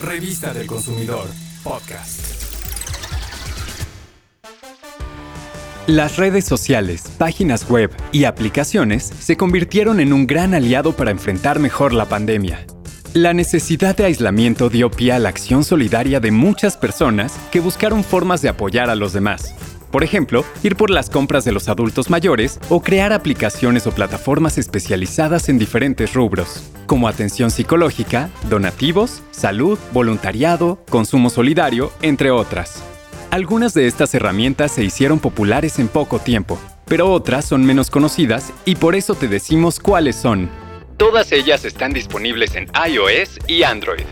Revista del Consumidor, podcast. Las redes sociales, páginas web y aplicaciones se convirtieron en un gran aliado para enfrentar mejor la pandemia. La necesidad de aislamiento dio pie a la acción solidaria de muchas personas que buscaron formas de apoyar a los demás. Por ejemplo, ir por las compras de los adultos mayores o crear aplicaciones o plataformas especializadas en diferentes rubros como atención psicológica, donativos, salud, voluntariado, consumo solidario, entre otras. Algunas de estas herramientas se hicieron populares en poco tiempo, pero otras son menos conocidas y por eso te decimos cuáles son. Todas ellas están disponibles en iOS y Android.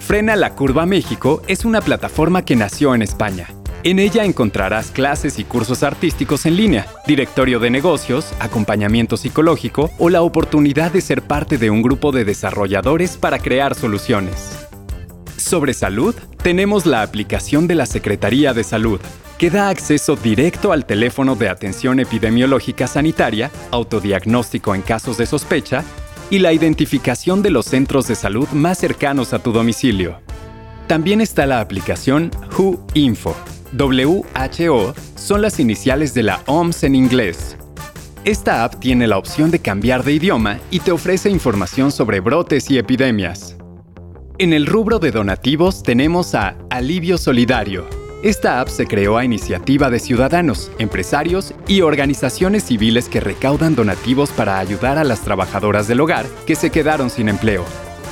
Frena la Curva México es una plataforma que nació en España en ella encontrarás clases y cursos artísticos en línea, directorio de negocios, acompañamiento psicológico o la oportunidad de ser parte de un grupo de desarrolladores para crear soluciones. Sobre salud, tenemos la aplicación de la Secretaría de Salud, que da acceso directo al teléfono de atención epidemiológica sanitaria, autodiagnóstico en casos de sospecha y la identificación de los centros de salud más cercanos a tu domicilio. También está la aplicación Who Info, WHO son las iniciales de la OMS en inglés. Esta app tiene la opción de cambiar de idioma y te ofrece información sobre brotes y epidemias. En el rubro de donativos tenemos a Alivio Solidario. Esta app se creó a iniciativa de ciudadanos, empresarios y organizaciones civiles que recaudan donativos para ayudar a las trabajadoras del hogar que se quedaron sin empleo.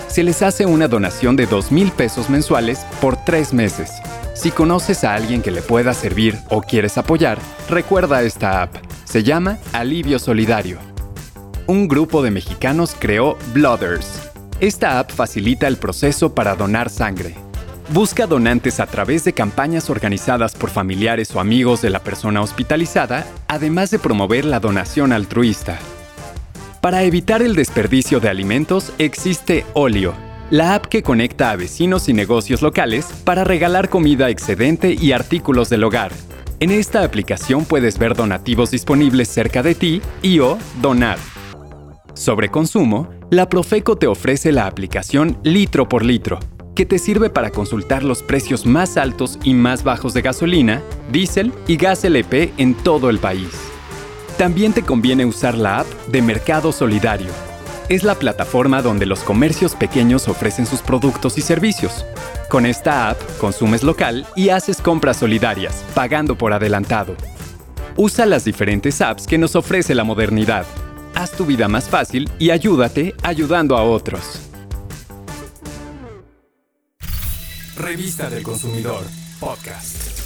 Se les hace una donación de 2 mil pesos mensuales por tres meses si conoces a alguien que le pueda servir o quieres apoyar, recuerda esta app. Se llama Alivio Solidario. Un grupo de mexicanos creó Blooders. Esta app facilita el proceso para donar sangre. Busca donantes a través de campañas organizadas por familiares o amigos de la persona hospitalizada, además de promover la donación altruista. Para evitar el desperdicio de alimentos existe Olio, la app que conecta a vecinos y negocios locales para regalar comida excedente y artículos del hogar. En esta aplicación puedes ver donativos disponibles cerca de ti y o donar. Sobre consumo, la Profeco te ofrece la aplicación Litro por Litro, que te sirve para consultar los precios más altos y más bajos de gasolina, diésel y gas LP en todo el país. También te conviene usar la app de Mercado Solidario, es la plataforma donde los comercios pequeños ofrecen sus productos y servicios. Con esta app, consumes local y haces compras solidarias, pagando por adelantado. Usa las diferentes apps que nos ofrece la modernidad. Haz tu vida más fácil y ayúdate ayudando a otros. Revista del Consumidor, podcast.